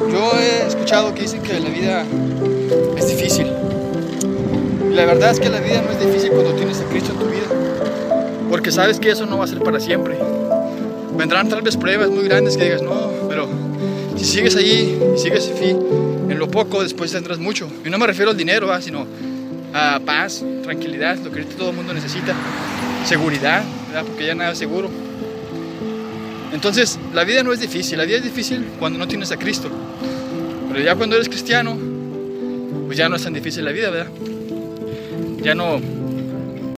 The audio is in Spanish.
Yo he escuchado que dicen que la vida es difícil. Y la verdad es que la vida no es difícil cuando tienes a Cristo en tu vida. Porque sabes que eso no va a ser para siempre. Vendrán tal vez pruebas muy grandes que digas, no, pero si sigues allí sigues en lo poco, después tendrás mucho. Y no me refiero al dinero, sino a paz, tranquilidad, lo que todo el mundo necesita. Seguridad, porque ya nada es seguro. Entonces, la vida no es difícil, la vida es difícil cuando no tienes a Cristo. Pero ya cuando eres cristiano, pues ya no es tan difícil la vida, ¿verdad? Ya no,